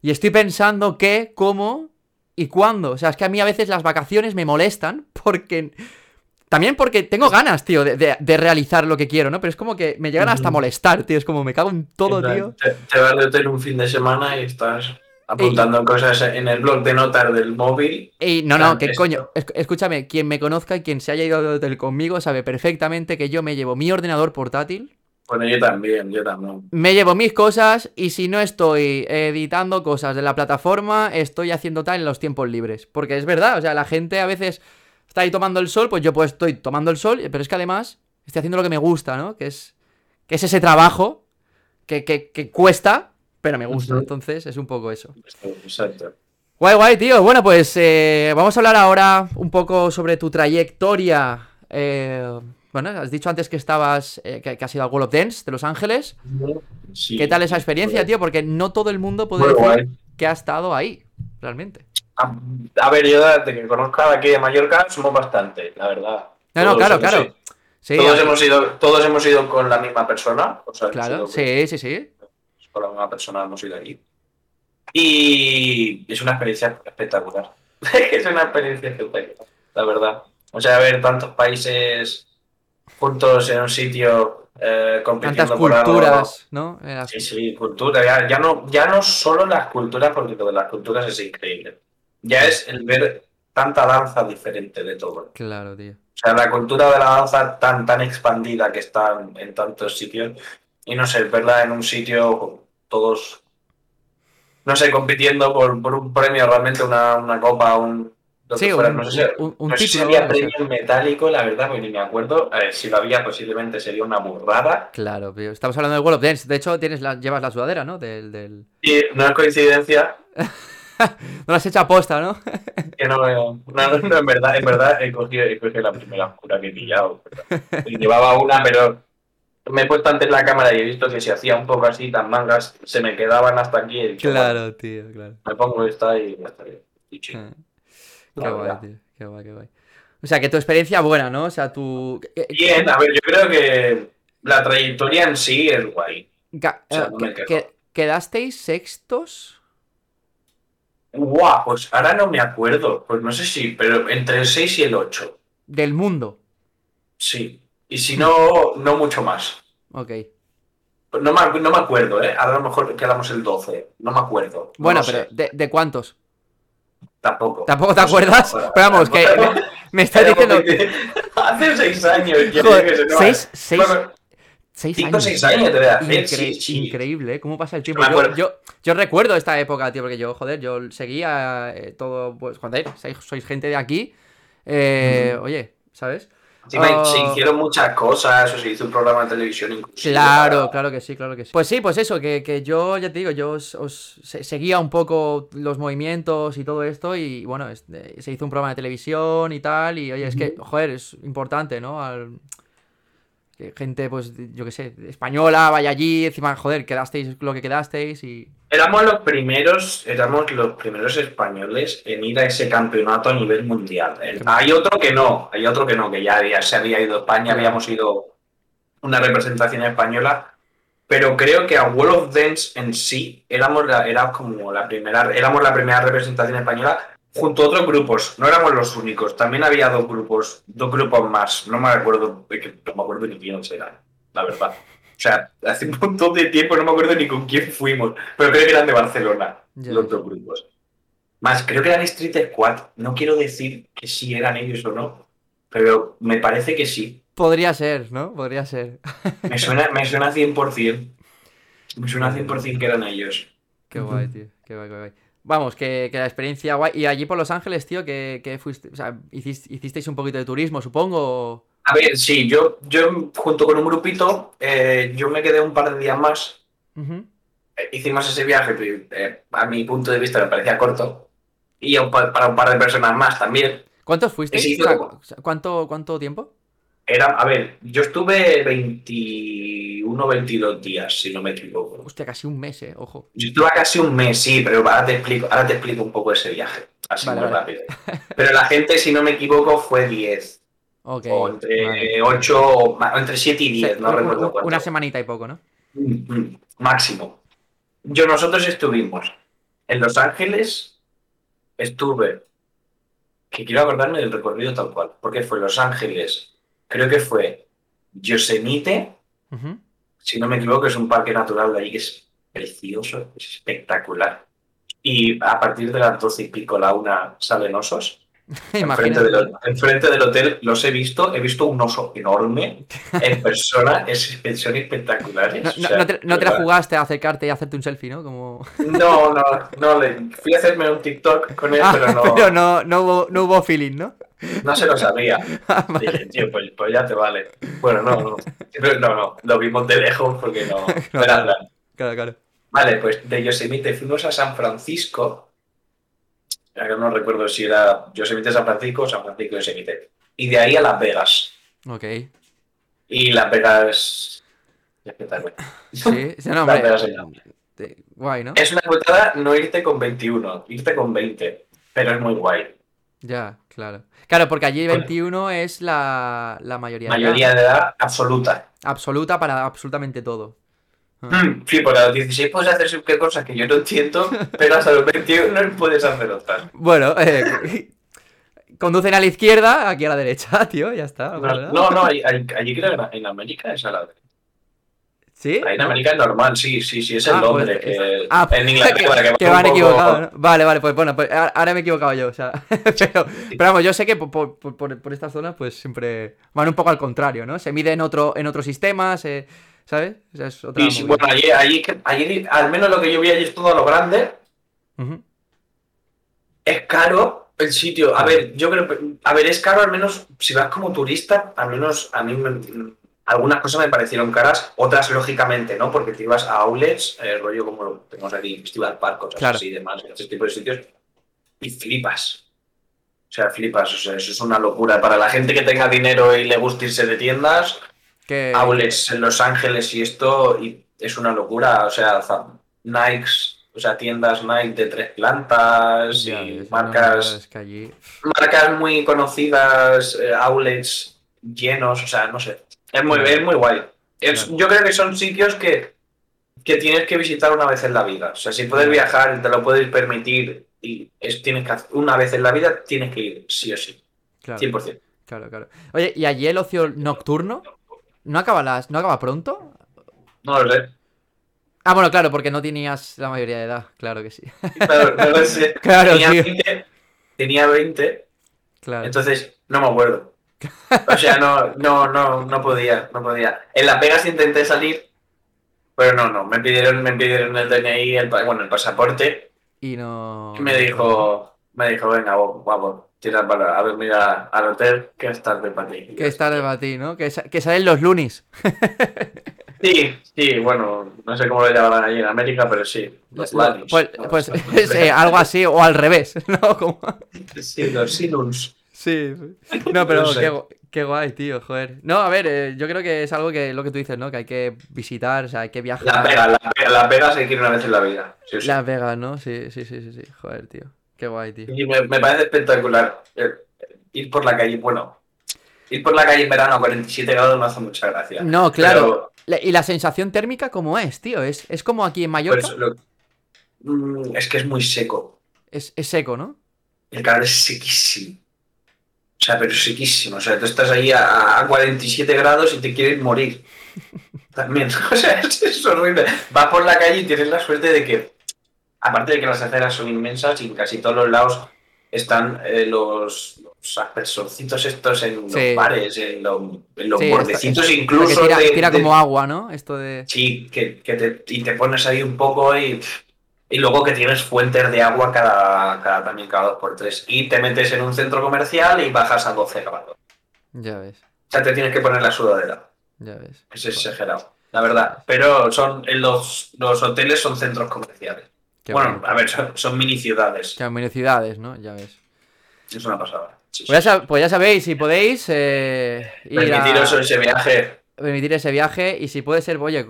y estoy pensando qué, cómo y cuándo. O sea, es que a mí a veces las vacaciones me molestan porque... También porque tengo ganas, tío, de, de- de realizar lo que quiero, ¿no? Pero es como que me llegan hasta a molestar, tío. Es como me cago en todo, En plan, tío. Te, te vas de hotel un fin de semana y estás apuntando cosas en el blog de notas del móvil. Y no, no, que esto. coño, es- escúchame, quien me conozca y quien se haya ido de hotel conmigo sabe perfectamente que yo me llevo mi ordenador portátil Bueno, yo también, yo también. Me llevo mis cosas y si no estoy editando cosas de la plataforma, estoy haciendo tal en los tiempos libres. Porque es verdad, o sea, la gente a veces está ahí tomando el sol, pues yo pues estoy tomando el sol, pero es que además estoy haciendo lo que me gusta, ¿no? Que es, que es ese trabajo que, que- que cuesta, pero me gusta. Entonces es un poco eso. Exacto. Guay, guay, tío. Bueno, pues eh, vamos a hablar ahora un poco sobre tu trayectoria. Eh, bueno, has dicho antes que estabas, eh, que, que has ido al World of Dance de Los Ángeles. Sí. ¿Qué tal esa experiencia, tío? Porque no todo el mundo puede decir guay. que ha estado ahí, realmente. A, a ver, yo desde que conozco a aquí de Mallorca somos bastante, la verdad. No, no, Todos claro, hemos claro. ido- Sí, todos, a- hemos ido, todos hemos ido con la misma persona. O sea, hemos claro, sí, sí, sí. con la misma persona hemos ido allí. Y es una experiencia espectacular. [LAUGHS] es una experiencia espectacular, la verdad. O sea, ver tantos países juntos en un sitio eh, compitiendo por algo. culturas, ¿no? Eh, las- Sí, sí, cultura. Ya, ya, no, ya no solo las culturas, porque lo de las culturas es increíble. Ya es el ver tanta danza diferente de todo. Claro, tío. O sea, la cultura de la danza tan, tan expandida que está en, en tantos sitios. Y no sé, verla en un sitio con todos, no sé, compitiendo por, por un premio, realmente una, una copa, un... lo que Sí, fuera. un- no sé, si- un- un no sé si había premio metálico, la verdad, porque ni me acuerdo. Ver, si lo había, posiblemente sería una burrada. Claro, tío. Estamos hablando del World of Dance. De hecho, tienes la, llevas la sudadera, ¿no? Del, del... Y no es coincidencia [LAUGHS] No la has hecho aposta, ¿no? [LAUGHS] que no, no, no, no, en verdad, en verdad he cogido, he cogido la primera oscura que he pillado. Y Llevaba una, pero me he puesto antes la cámara y he visto que si hacía un poco así, tan mangas, se me quedaban hasta aquí. bueno, Claro, tío, claro. me pongo esta y ya está bien. Y. Ah. Qué guay, verdad. tío. Qué guay, qué guay. O sea, que tu experiencia buena, ¿no? O sea, tu... Bien, a ver, yo creo que la trayectoria en sí es guay. Ga- O sea, eh, no me que- que- ¿Quedasteis sextos? Guau, pues ahora no me acuerdo. Pues no sé si, pero entre el 6 y el 8. Del mundo. Sí. Y si no, no mucho más. Ok. No me, no me acuerdo, ¿eh? Ahora a lo mejor quedamos el 12. No me acuerdo. No Bueno, pero. ¿de, de cuántos? Tampoco. ¿Tampoco te acuerdas? no, Pero vamos, que me, me estás diciendo... Hace seis años. Joder, que se- seis, seis, bueno, seis cinco o años. seis años te voy a hacer. Incre- sí, sí. Increíble, ¿eh? ¿Cómo pasa el tiempo? Yo, yo, yo recuerdo esta época, tío, porque yo, joder, yo seguía eh, todo, pues, joder, sois, sois gente de aquí. eh, Oye, ¿sabes? Encima Ah. se hicieron muchas cosas, o se hizo un programa de televisión inclusive. Claro, claro que sí, claro que sí. Pues sí, pues eso, que, que yo, ya te digo, yo os, os se- seguía un poco los movimientos y todo esto y bueno, es- eh, se hizo un programa de televisión y tal y oye, es que, joder, es importante, ¿no? Al- gente, pues, yo qué sé, española, vaya allí, encima, joder, quedasteis lo que quedasteis y... Éramos los primeros, éramos los primeros españoles en ir a ese campeonato a nivel mundial. Hay otro que no, hay otro que no, que ya, había- se había ido a España, habíamos ido una representación española, pero creo que a World of Dance en sí éramos la, era como la primera, éramos la primera representación española junto a otros grupos, no éramos los únicos, también había dos grupos, dos grupos más, no me acuerdo, no me acuerdo ni quiénes eran, la verdad. O sea, hace un montón de tiempo no me acuerdo ni con quién fuimos, pero creo que eran de Barcelona, Ya los dos grupos. Más, creo que eran Street Squad, no quiero decir que sí eran ellos o no, pero me parece que sí. Podría ser, ¿no? Podría ser. [LAUGHS] Me suena, me suena 100%. Me suena 100% que eran ellos. Qué guay, tío. Qué guay, qué guay. Vamos, que, que la experiencia guay. Y allí por Los Ángeles, tío, que, que fuiste. O sea, hiciste- hicisteis un poquito de turismo, supongo. A ver, sí, yo, yo junto con un grupito, eh, yo me quedé un par de días más. Eh, hicimos ese viaje, pero, eh, a mi punto de vista me parecía corto. Y un para un par de personas más también. ¿Cuántos fuisteis? O sea, ¿cuánto, ¿Cuánto tiempo? Era, a ver, yo estuve 21, 22 días, si no me equivoco. Hostia, casi un mes, eh, ojo. Yo estuve casi un mes, sí, pero ahora te explico, ahora te explico un poco ese viaje, así Vale, muy vale. rápido. [LAUGHS] Pero la gente, si no me equivoco, fue 10, Ok. o entre vale. 8, o ma- entre 7 y Sí, 10, no un- recuerdo un- cuánto. Una semanita y poco, ¿no? Mm, mm, Máximo. Yo, nosotros estuvimos en Los Ángeles, estuve, que quiero acordarme del recorrido tal cual, porque fue Los Ángeles, creo que fue Yosemite, si no me equivoco, es un parque natural de allí que es precioso, es espectacular. Y a partir de las doce y pico, la una, salen osos. [LAUGHS] Enfrente del, enfrente del hotel los he visto, he visto un oso enorme en [LAUGHS] persona, es, son espectaculares. No, o no- sea, no te, no te la jugaste a acercarte y hacerte un selfie, ¿no? Como... No, no, no, le, fui a hacerme un TikTok con él, Ah, pero, no, [LAUGHS] pero no, no, hubo, no hubo feeling, ¿no? no se lo sabía. Vale. Dije, tío, pues, pues ya te vale. Bueno, no, no, pero no, no, lo vimos de lejos porque no, no era plan. Claro, claro. Vale, pues de Yosemite fuimos a San Francisco. No recuerdo si era Yosemite San Francisco o San Francisco Yosemite. Y de ahí a Las Vegas. Ok. Y Las Vegas. Espectacular. Sí, sí, no, [LAUGHS] Las. Vegas te- Guay, ¿no? Es una putada no irte con 21, irte con 20. Pero es muy guay. Ya, claro. Claro, porque allí Bueno. 21 es la, la mayoría, de edad. Mayoría de edad absoluta. Absoluta para absolutamente todo. Mm, Sí, porque a los 16 puedes hacer cualquier cosa que yo no entiendo, [LAUGHS] pero hasta los 21 no puedes hacer otras. Bueno, eh, [LAUGHS] conducen a la izquierda, aquí a la derecha, [LAUGHS] tío, ya está. No, ¿verdad? no, no, allí, creo que en América es a la ¿Sí? Ahí en. América es normal, sí, sí, sí, es el Ah, pues, hombre. que, Ah, en Inglaterra, que, que va van poco- equivocados, ¿no? Vale, vale, pues bueno, pues ahora ahora me he equivocado yo, o sea. pero, pero vamos, yo sé que por, por, por- por estas zonas, pues siempre van un poco al contrario, ¿no? Se mide en otro, en otro sistema, se- ¿sabes? O sea, es otra Sí, sí, movida. bueno, allí, allí, al menos lo que yo vi allí es todo lo grande. Es caro el sitio. A ver, yo creo. A ver, es caro al menos si vas como turista, al menos a mí me- algunas cosas me parecieron caras, otras lógicamente, ¿no? Porque te ibas a outlets, eh, rollo como lo tenemos aquí, Festival Park, cosas Claro. así y demás, ese tipo de sitios, y flipas. O sea, flipas, o sea, eso es una locura. Para la gente que tenga dinero y le guste irse de tiendas, Que, outlets en Los Ángeles y esto, y es una locura. O sea, Nikes, o sea, tiendas Nike de tres plantas ya y marcas, es que allí. marcas muy conocidas, eh, outlets llenos, o sea, no sé. Es muy, es muy guay. Es- Claro. Yo creo que son sitios que, que tienes que visitar una vez en la vida. O sea, si puedes viajar y te lo puedes permitir y es, tienes que hacer, una vez en la vida, tienes que ir, sí o sí, Claro, 100%. claro, claro. Oye, ¿y allí el ocio nocturno? ¿No acaba, las, ¿No acaba pronto? No lo sé. Ah, bueno, claro, porque no tenías la mayoría de edad, claro que sí. Claro, no lo sé. Claro, tenía, tío. 20, tenía 20 Claro. Entonces, no me acuerdo. O sea, no, no, no, no podía, no podía. En Las Vegas intenté salir, pero no, no. Me pidieron, me pidieron el DNI, el, bueno, el pasaporte, Y no. y me dijo, me dijo, venga, guapo, tira para, a ver, mira al hotel, que es tarde para ti. Que es tarde para ti, ¿no? Que, sa- que salen los lunis. [LAUGHS] Sí, sí, bueno, no sé cómo lo llamarán allí en América, pero sí. Los Lo- Lanis. pues pues es, eh, [LAUGHS] algo así, o al revés, [LAUGHS] ¿no? Como- Sí, los Sinuns. Sí. No, pero sé. qué, qué guay, tío, joder. No, a ver, eh, yo creo que es algo que lo que tú dices, ¿no? Que hay que visitar, o sea, hay que viajar. Las Vegas, Las Vegas, Vegas hay que ir una vez en la vida. sí. Las Vegas, ¿no? Sí, sí, sí, sí, sí. Joder, tío. Qué guay, tío. Y me, me parece espectacular. eh, ir por la calle, bueno, ir por la calle en verano a 47 grados me hace mucha gracia. No, claro. Pero, ¿Y la sensación térmica cómo es, tío? ¿Es, es como aquí en Mallorca? pues, lo- mm, es que es muy seco. Es, es seco, ¿no? El calor es sequísimo. O sea, pero sequísimo. O sea, tú estás ahí a, a 47 grados y te quieres morir. [LAUGHS] También. [LAUGHS] O sea, es, es horrible. Vas por la calle y tienes la suerte de que, aparte de que las aceras son inmensas y en casi todos los lados están eh, los, los aspersorcitos estos en los Sí. bares, en, lo- en los Sí, bordecitos incluso. tira, de- tira de- como agua, ¿no? Esto de. Sí, que, que te, y te pones ahí un poco y, y luego que tienes fuentes de agua cada, cada también cada dos por tres. Y te metes en un centro comercial y bajas a 12 grados. Ya ves, O sea, te tienes que poner la sudadera. ya ves. Es exagerado, la verdad. Pero son en los, los hoteles son centros comerciales. Qué bueno, a ver, son, son mini ciudades. Que mini ciudades, ¿no? Ya ves. Es una pasada. Sí. Pues ya, pues ya sabéis, si podéis eh, ir a- Permitiros ese viaje. permitir ese viaje y si puede ser, oye,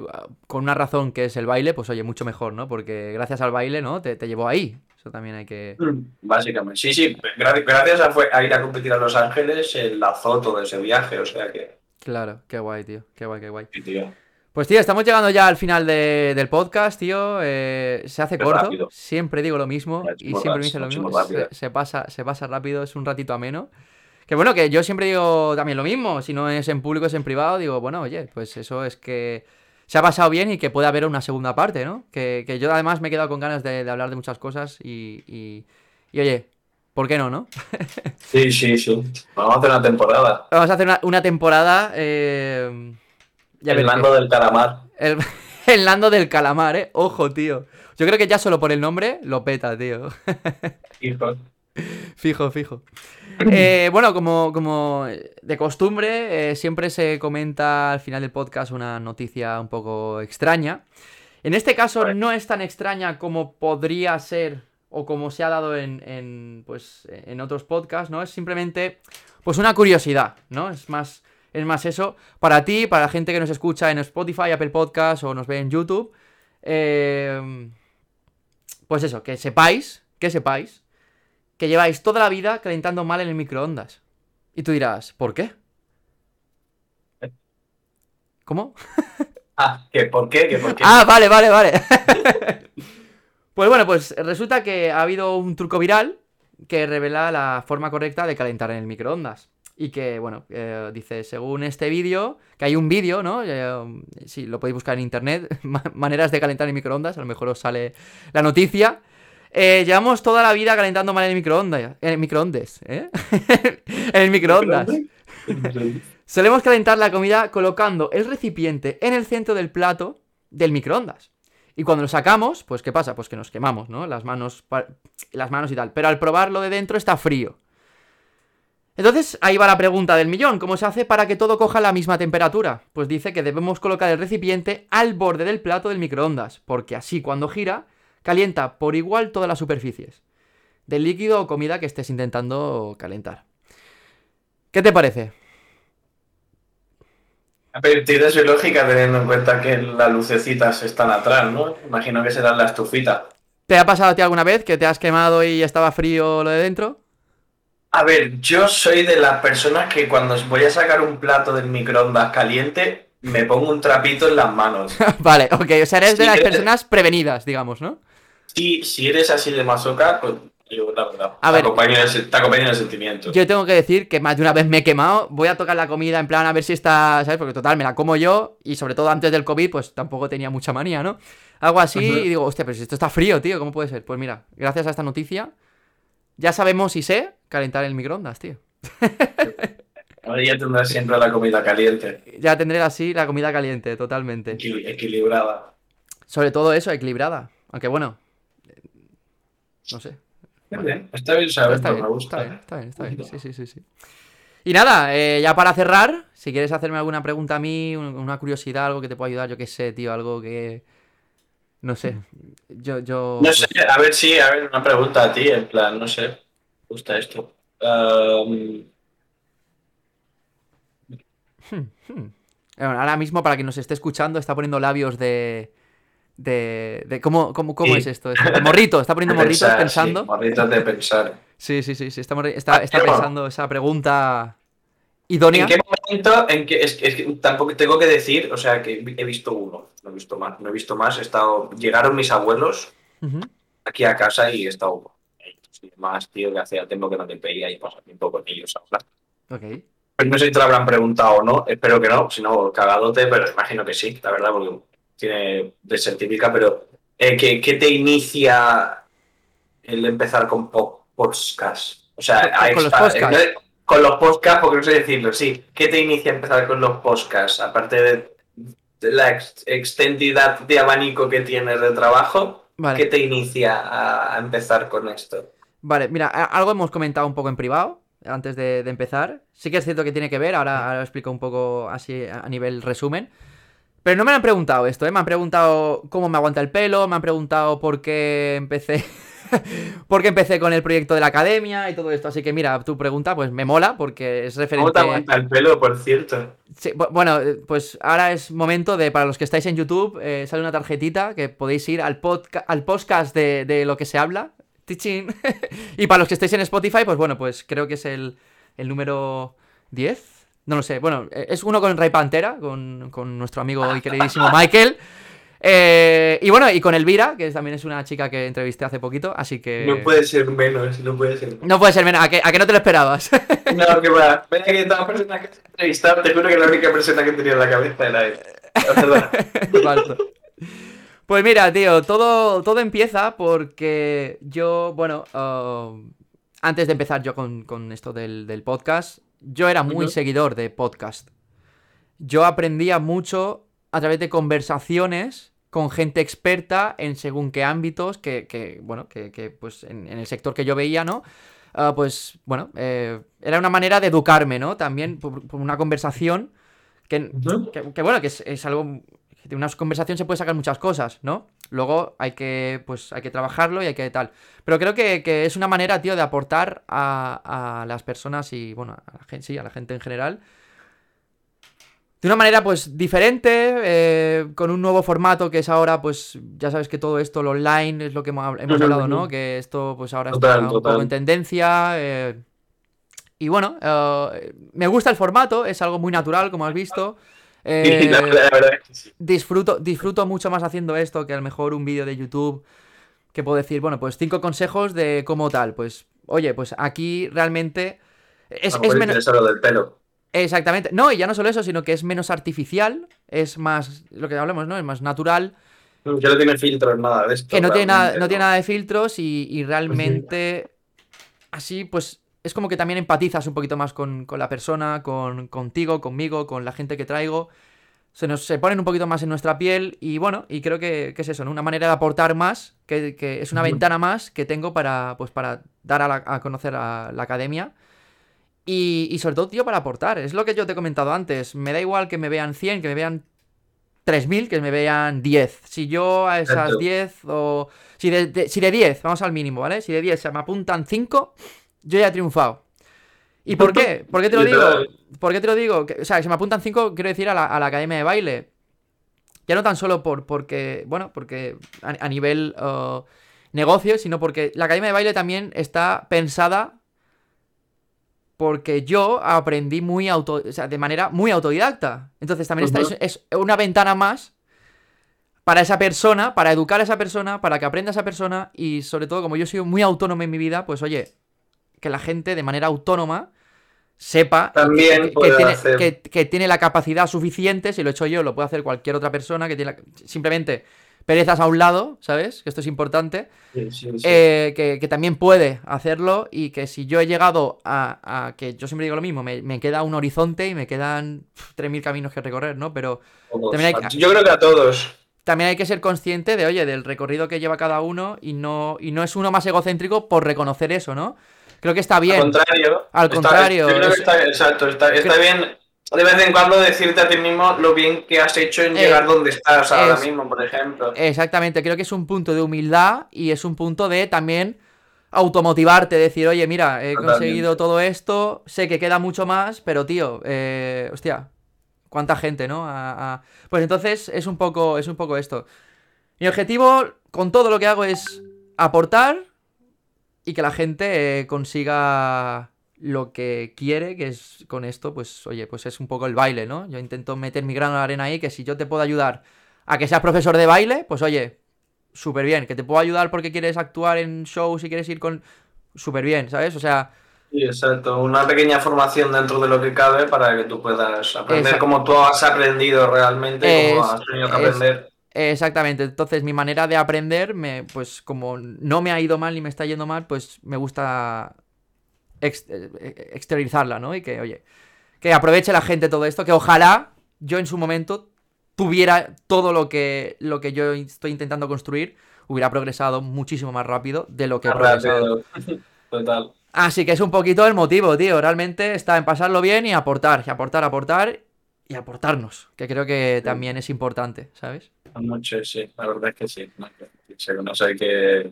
con una razón que es el baile, pues oye, mucho mejor, ¿no? Porque gracias al baile, ¿no? Te, te llevó ahí. Eso también hay que... Básicamente. Sí, sí. gra- Gracias a, fue- a ir a competir a Los Ángeles, el lanzó todo ese viaje. O sea que. Claro, qué guay, tío. Qué guay, qué guay. sí, tío. Pues tío, estamos llegando ya al final de- del podcast, tío. Eh, se hace corto. rápido. Siempre digo lo mismo y siempre me rápido, dice lo mismo. Se, se pasa, se pasa rápido, es un ratito ameno. Que bueno, que yo siempre digo también lo mismo. Si no es en público, es en privado. Digo, bueno, oye, pues eso es que se ha pasado bien y que puede haber una segunda parte, ¿no? Que, que yo además me he quedado con ganas de, de hablar de muchas cosas y, y, y, oye, ¿por qué no, no? Sí, sí, sí. Vamos a hacer una temporada. Vamos a hacer una, una temporada. eh, ya el mando del calamar. El, [LAUGHS] el Lando del calamar, ¿eh? Ojo, tío. Yo creo que ya solo por el nombre lo peta, tío. [LAUGHS] Hijo. fijo, fijo. Eh, bueno, como, como de costumbre, eh, siempre se comenta al final del podcast una noticia un poco extraña. En este caso no es tan extraña como podría ser o como se ha dado en, en, pues, en otros podcasts, ¿no? Es simplemente pues una curiosidad, ¿no? Es más, es más eso para ti, para la gente que nos escucha en Spotify, Apple Podcast o nos ve en YouTube. eh, pues eso, que sepáis, que sepáis que lleváis toda la vida calentando mal en el microondas. Y tú dirás, ¿por qué? ¿Cómo? [LAUGHS] Ah, ¿que por qué? ¿Que por qué? Ah, vale, vale, vale. [LAUGHS] pues bueno, pues resulta que ha habido un truco viral que revela la forma correcta de calentar en el microondas. Y que, bueno, eh, dice, según este vídeo, que hay un vídeo, ¿no? Eh, sí, lo podéis buscar en internet, [LAUGHS] ma- maneras de calentar en microondas, a lo mejor os sale la noticia. Eh, llevamos toda la vida calentando mal en el microondas, [LAUGHS] en microondas, ¿eh? en el microondas. Solemos calentar la comida colocando el recipiente en el centro del plato del microondas. Y cuando lo sacamos, pues ¿qué pasa? Pues que nos quemamos, ¿no? Las manos, las manos y tal. Pero al probarlo de dentro está frío. Entonces, ahí va la pregunta del millón. ¿Cómo se hace para que todo coja la misma temperatura? Pues dice que debemos colocar el recipiente al borde del plato del microondas, porque así cuando gira, calienta por igual todas las superficies del líquido o comida que estés intentando calentar. ¿Qué te parece? Tiene su lógica teniendo en cuenta que las lucecitas están atrás, ¿no? Imagino que serán la estufita. ¿Te ha pasado a ti alguna vez que te has quemado y estaba frío lo de dentro? A ver, yo soy de las personas que cuando voy a sacar un plato del microondas caliente, me pongo un trapito en las manos. [LAUGHS] vale, ok, o sea, eres de Sí, las personas prevenidas, digamos, ¿no? Si, si eres así de masoca, pues yo la verdad. A te, ver. acompaño el, te acompaño en el sentimiento. Yo tengo que decir que más de una vez me he quemado, voy a tocar la comida en plan a ver si está, ¿sabes? Porque total, me la como yo y sobre todo antes del COVID, pues tampoco tenía mucha manía, ¿no? Algo así y digo, hostia, pero si esto está frío, tío, ¿cómo puede ser? Pues mira, gracias a esta noticia, ya sabemos si sé calentar el microondas, tío. [LAUGHS] Ahora ya tendrás siempre la comida caliente, Ya tendré así la comida caliente, totalmente. equil- equilibrada. Sobre todo eso, equilibrada. Aunque bueno, no sé. Está bien, está bien saber, Está bien, me gusta. está bien, está bien, está bien. Sí, sí, sí, sí. Y nada, eh, ya para cerrar, si quieres hacerme alguna pregunta a mí, un- una curiosidad, algo que te pueda ayudar, yo qué sé, tío, algo que... No sé, yo... yo No pues, sé, a ver, sí, a ver, una pregunta a ti, en plan, no sé, gusta esto. Um, Bueno, ahora mismo, para quien nos esté escuchando, está poniendo labios de... De, de ¿Cómo, cómo, cómo Sí. es esto? De morrito, está poniendo [LAUGHS] morritos pensar, pensando. Sí, morritos de pensar. Sí, sí, sí, sí, está, está, Ah, está pensando esa pregunta idónea. ¿En qué momento? En que, es, que- es que tampoco tengo que decir, o sea, que he visto uno, no he visto más, no he visto más. He estado, llegaron mis abuelos aquí a casa y he estado y demás, tío, que hacía tiempo que no te veía y pasar tiempo con ellos ahora. Ok. Pues no sé si te lo habrán preguntado o no, espero que no, si no, cagadote, pero imagino que sí, la verdad, porque tiene de ser típica, pero eh, ¿qué, qué te inicia el empezar con po- podcast? O sea, Con- a los podcasts. eh, con los podcasts, porque no sé decirlo, sí. ¿Qué te inicia empezar con los podcasts? Aparte de, de la ex- extendidad de abanico que tienes de trabajo, Vale. ¿qué te inicia a, a empezar con esto? Vale, mira, algo hemos comentado un poco en privado antes de, de empezar. Sí que es cierto que tiene que ver, ahora, ahora lo explico un poco así a nivel resumen. Pero no me han preguntado esto, ¿eh? Me han preguntado cómo me aguanta el pelo, me han preguntado por qué empecé... [LAUGHS] por qué empecé con el proyecto de la academia y todo esto. Así que mira, tu pregunta pues me mola porque es ¿Cómo referente... te aguanta el pelo, por cierto? Sí, bu- bueno, eh, pues ahora es momento de, para los que estáis en YouTube, eh, sale una tarjetita que podéis ir al, podca- al podcast de, de lo que se habla. Tichín. [LAUGHS] y para los que estáis en Spotify, pues bueno, pues creo que es el, el número 10. No lo sé, bueno, eh, es uno con Ray Pantera, con, con nuestro amigo y queridísimo [LAUGHS] Michael. Eh, y bueno, y con Elvira, que también es una chica que entrevisté hace poquito, así que... No puede ser menos, no puede ser menos. No puede ser menos, ¿a que, a que no te lo esperabas? [LAUGHS] No, que va. Vaya que toda persona que has entrevistado, te juro que la única persona que tenía en la cabeza era él. Falso. Pues mira, tío, todo, todo empieza porque yo, bueno, uh, antes de empezar yo con, con esto del, del podcast, yo era muy seguidor de podcast. Yo aprendía mucho a través de conversaciones con gente experta en según qué ámbitos, que, que, bueno, que, que, pues en, en el sector que yo veía, ¿no? Ah, pues bueno, eh, era una manera de educarme, ¿no? También por, por una conversación que, que, que, bueno, que es, es algo de una conversación se puede sacar muchas cosas, ¿no? Luego hay que, pues, hay que trabajarlo y hay que tal. Pero creo que, es una manera, tío, de aportar a, a, las personas y, bueno, a la gente, sí, a la gente en general. De una manera, pues, diferente, eh, con un nuevo formato que es ahora, pues, ya sabes que todo esto, lo online, es lo que hemos, hablado, ¿no? Que esto, pues, ahora está un poco en tendencia. Eh, y bueno, eh, me gusta el formato, es algo muy natural, como has visto. [LAUGHS] Eh, disfruto, disfruto mucho más haciendo esto que a lo mejor un vídeo de YouTube que puedo decir, bueno, pues cinco consejos de cómo tal. Pues, oye, pues aquí realmente es, es menos... del pelo. Exactamente. No, y ya no solo eso, sino que es menos artificial, es más, lo que hablamos, ¿no? Es más natural. Que no tiene filtros, nada de esto. Que no tiene nada, no, tiene nada de filtros y, realmente así, pues es como que también empatizas un poquito más con, la persona, con, contigo, conmigo, con la gente que traigo. Se nos se ponen un poquito más en nuestra piel y bueno, y creo que, es eso, una manera de aportar más, que, es una ventana más que tengo para, pues, para dar a, conocer a la academia. Y, sobre todo, tío, para aportar. Es lo que yo te he comentado antes. Me da igual que me vean 100, que me vean 3.000, que me vean 10. Si yo a esas 10 o... Si de, si de 10, vamos al mínimo, ¿vale? Si de 10 se me apuntan 5, yo ya he triunfado. ¿Y por qué? [LAUGHS] ¿Por qué te lo digo? ¿Por qué te lo digo? o sea, se me apuntan cinco, quiero decir, a la, academia de baile. Ya no tan solo por, porque, bueno, porque a, nivel uh, negocio, sino porque la academia de baile también está pensada porque yo aprendí muy auto, o sea, de manera muy autodidacta. Entonces también está, es, una ventana más para esa persona, para educar a esa persona, para que aprenda esa persona y sobre todo como yo soy muy autónomo en mi vida, pues oye, que la gente de manera autónoma sepa También que, tiene, la capacidad suficiente, si lo he hecho yo, lo puede hacer cualquier otra persona, que tiene simplemente perezas a un lado, ¿sabes? Que esto es importante. Eh, que, también puede hacerlo y que si yo he llegado a, que yo siempre digo lo mismo, me, queda un horizonte y me quedan 3.000 caminos que recorrer, ¿no? Pero yo creo que a todos. También hay que ser consciente de, oye, del recorrido que lleva cada uno y no, y no es uno más egocéntrico por reconocer eso, ¿no? Creo que está bien. Al contrario. Al contrario. está, exacto, está, bien de vez en cuando decirte a ti mismo lo bien que has hecho en eh, llegar donde estás ahora mismo, por ejemplo. Exactamente, creo que es un punto de humildad y es un punto de también automotivarte, decir, oye, mira, he conseguido todo esto, sé que queda mucho más, pero tío, eh, hostia, cuánta gente, ¿no? Pues entonces es un poco, es un poco esto. Mi objetivo con todo lo que hago es aportar y que la gente eh, consiga lo que quiere, que es con esto, pues oye, pues es un poco el baile, ¿no? Yo intento meter mi grano la arena ahí, que si yo te puedo ayudar a que seas profesor de baile, pues oye, súper bien, que te puedo ayudar porque quieres actuar en shows y quieres ir con... súper bien, ¿sabes? O sea... Sí, exacto, una pequeña formación dentro de lo que cabe para que tú puedas aprender como tú has aprendido realmente, como has tenido que aprender. Exactamente, entonces mi manera de aprender, me, pues como no me ha ido mal ni me está yendo mal, pues me gusta eh, exteriorizarla, ¿no? Y que, oye, que aproveche la gente todo esto, que ojalá yo en su momento tuviera todo lo que, lo que yo estoy intentando construir, hubiera progresado muchísimo más rápido de lo que he progresado. [LAUGHS] Total. Así que es un poquito el motivo, tío. Realmente está en pasarlo bien y aportar, y aportar, aportar y aportarnos, que creo que también es importante, ¿sabes? Mucho, sí, la verdad es que sí. No, hay, que,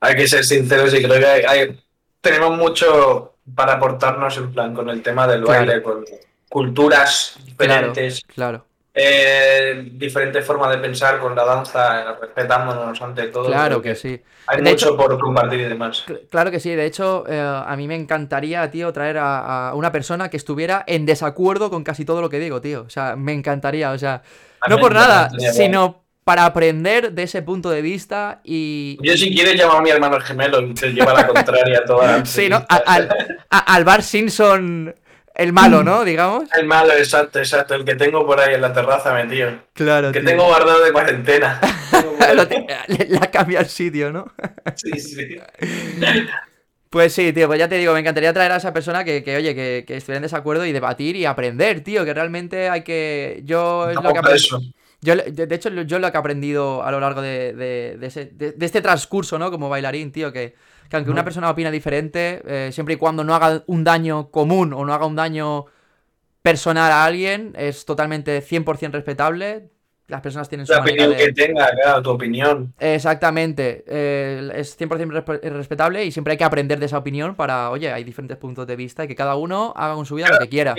hay que ser sinceros y creo que hay, tenemos mucho para aportarnos en plan con el tema del baile, con culturas diferentes. Claro. Eh, diferentes formas de pensar con la danza, respetándonos ante todo. Claro que sí. Hay mucho por compartir y demás. Claro que sí. De hecho, eh, a mí me encantaría, tío, traer a, una persona que estuviera en desacuerdo con casi todo lo que digo, tío. O sea, me encantaría. O sea, no por nada, sino para aprender de ese punto de vista y... Yo si quieres llamo a mi hermano gemelo y te lleva la contraria toda. [LAUGHS] sí, ¿no? al, al Bar Simpson el malo, ¿no? Digamos. El malo, exacto, exacto. El que tengo por ahí en la terraza metido. Claro. Que tengo guardado de cuarentena. [LAUGHS] le, ha cambiado el sitio, ¿no? sí, sí. [LAUGHS] Pues sí, tío, pues ya te digo, me encantaría traer a esa persona que, que oye, que, que estuviera en desacuerdo y debatir y aprender, tío, que realmente hay que... Yo es lo que yo, de hecho, yo lo que he aprendido a lo largo de, de, ese, de, este transcurso, ¿no? Como bailarín, tío, que, que aunque una persona opina diferente, eh, siempre y cuando no haga un daño común o no haga un daño personal a alguien, es totalmente 100% respetable. Las personas tienen su La manera opinión de... que tenga, claro, tu opinión. Exactamente, eh, es 100% respe- respetable y siempre hay que aprender de esa opinión para, oye, hay diferentes puntos de vista y que cada uno haga con su vida lo que quiera.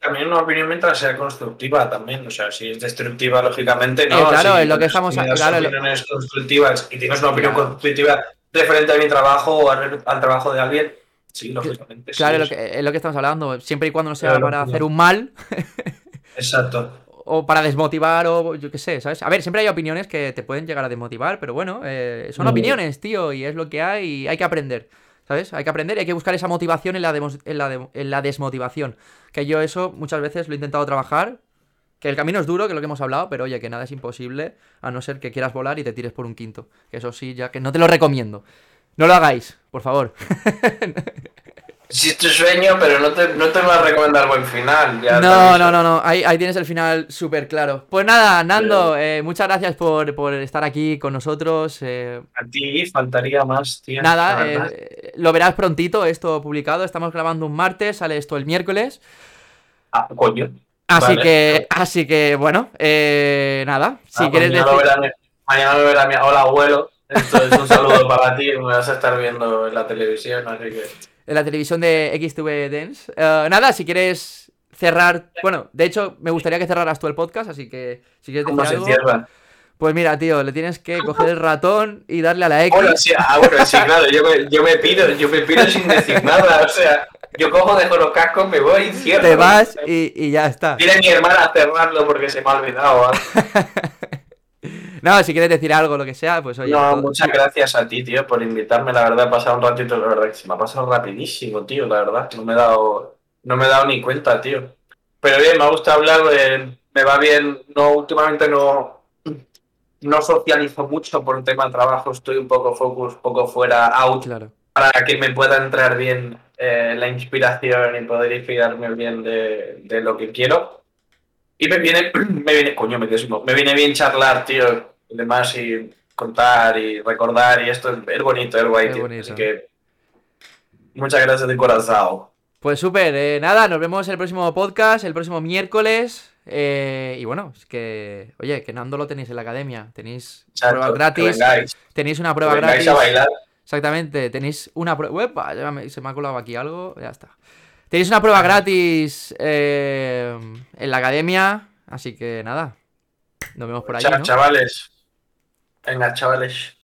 También una opinión mientras sea constructiva también, o sea, si es destructiva, lógicamente, Eh, no. claro, si es lo que estamos- tienes claro, lo- opiniones constructivas y tienes una opinión Claro. constructiva referente a mi trabajo o al, al trabajo de alguien, sí, lógicamente. Claro, es lo que, es lo que estamos hablando, siempre y cuando no sea Claro, para hacer un mal [LAUGHS] Exacto. O para desmotivar o yo qué sé, ¿sabes? A ver, siempre hay opiniones que te pueden llegar a desmotivar, pero bueno, eh, son opiniones, tío, y es lo que hay y hay que aprender, ¿sabes? Hay que aprender y hay que buscar esa motivación en la, en la, de- en la desmotivación. Que yo eso muchas veces lo he intentado trabajar, que el camino es duro, que es lo que hemos hablado, pero oye, que nada es imposible, a no ser que quieras volar y te tires por un quinto. Que eso sí, ya que no te lo recomiendo. No lo hagáis, por favor. [LAUGHS] Sí, es tu sueño, pero no te, no te va a recomendar buen final. ya No, no, no, no. Ahí, ahí tienes el final súper claro. Pues nada, Nando, eh, muchas gracias por, por estar aquí con nosotros. eh, A ti faltaría más, tío. nada, eh, lo verás prontito esto publicado. Estamos grabando un martes, sale esto el miércoles. Ah, coño. Así Vale. que, así que, bueno, eh, Ah, nada. Si pues quieres mañana decir. lo Mañana lo verá mi... Hola, abuelo. Esto es un saludo para ti. Me vas a estar viendo en la televisión, así que... en la televisión de XTV Dance. Eh, nada, si quieres cerrar. Bueno, de hecho, me gustaría que cerraras tú el podcast, así que si quieres ¿Cómo decir se algo. cierra? Pues mira, tío, le tienes que coger el ratón y darle a la X. Bueno, sí, ah, bueno, sí, claro, yo me, yo me pido, yo me pido sin decir nada, o sea, yo cojo, dejo los cascos, me voy y cierro. te vas y, y ya está. Viene mi hermana a cerrarlo porque se me ha olvidado. ¿vale? [LAUGHS] No, si quieres decir algo, lo que sea, pues oye. No, todo- muchas gracias a ti, tío, por invitarme, la verdad, he pasado un ratito, la verdad, que se me ha pasado rapidísimo, tío, la verdad, no me he dado, no me he dado ni cuenta, tío. Pero bien, me gusta hablar, eh, me va bien, no, últimamente no, no socializo mucho por un tema de trabajo, estoy un poco focus, un poco fuera, out, Claro. para que me pueda entrar bien eh, la inspiración y poder inspirarme bien de, de lo que quiero. Y me viene, [CLEARS THROAT] me viene, coño, me, voz. me viene bien charlar, tío, y demás, y contar y recordar, y esto es, bonito, es guay, tío. bonito. Así que muchas gracias de corazón. Pues súper, eh, nada, nos vemos en el próximo podcast, el próximo miércoles. eh, y bueno, es que, oye, que Nando lo tenéis en la academia. Tenéis pruebas gratis. Tenéis una prueba gratis. a bailar. Exactamente, tenéis una prueba. se me ha colado aquí algo, ya está. Tenéis una prueba gratis eh, en la academia, así que nada. Nos vemos por allí, Chao, ¿no? chavales. Venga, chavales.